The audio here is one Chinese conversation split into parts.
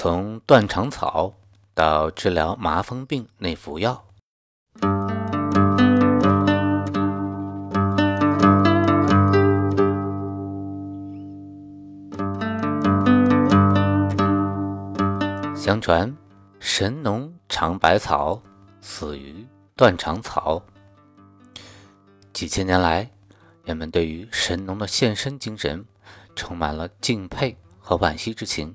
从断肠草到治疗麻风病内服药。相传神农尝百草，死于断肠草。几千年来，人们对于神农的献身精神充满了敬佩和惋惜之情。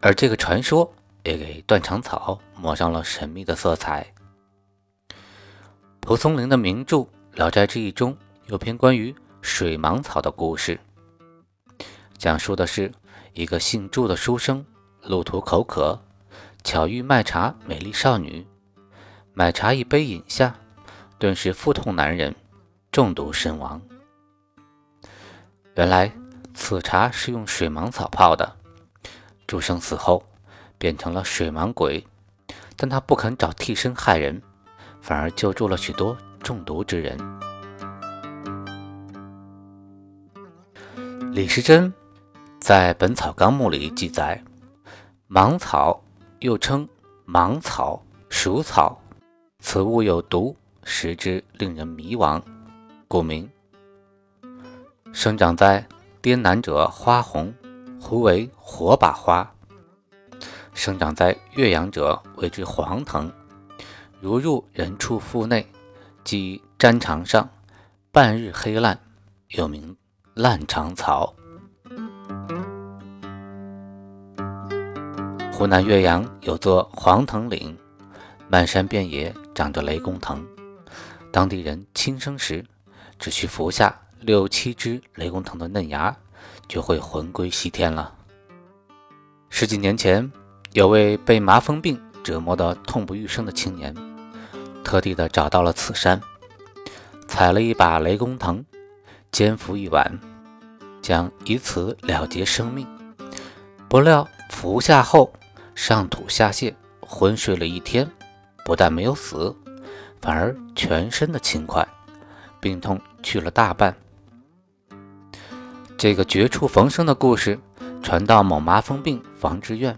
而这个传说也给断肠草抹上了神秘的色彩。蒲松龄的名著《聊斋志异》中有篇关于水芒草的故事，讲述的是一个姓祝的书生路途口渴，巧遇卖茶美丽少女，买茶一杯饮下，顿时腹痛难忍，中毒身亡。原来此茶是用水芒草泡的。朱生死后变成了水芒鬼，但他不肯找替身害人，反而救助了许多中毒之人。李时珍在《本草纲目》里记载，芒草又称芒草、鼠草，此物有毒，食之令人迷惘，故名。生长在滇南者花红。胡为火把花，生长在岳阳者谓之黄藤。如入人畜腹内，即粘肠上，半日黑烂，又名烂肠草。湖南岳阳有座黄藤岭，漫山遍野长着雷公藤。当地人轻生时，只需服下六七只雷公藤的嫩芽。就会魂归西天了。十几年前，有位被麻风病折磨得痛不欲生的青年，特地的找到了此山，采了一把雷公藤，煎服一碗，将以此了结生命。不料服下后，上吐下泻，昏睡了一天，不但没有死，反而全身的轻快，病痛去了大半。这个绝处逢生的故事传到某麻风病防治院，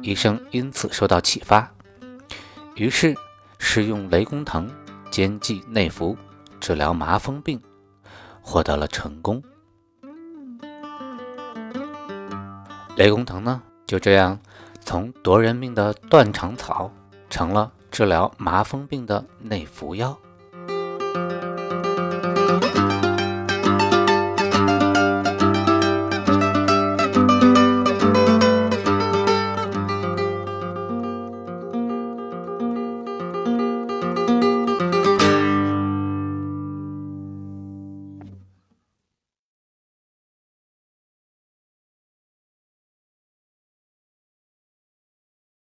医生因此受到启发，于是试用雷公藤煎剂内服治疗麻风病，获得了成功。雷公藤呢，就这样从夺人命的断肠草，成了治疗麻风病的内服药。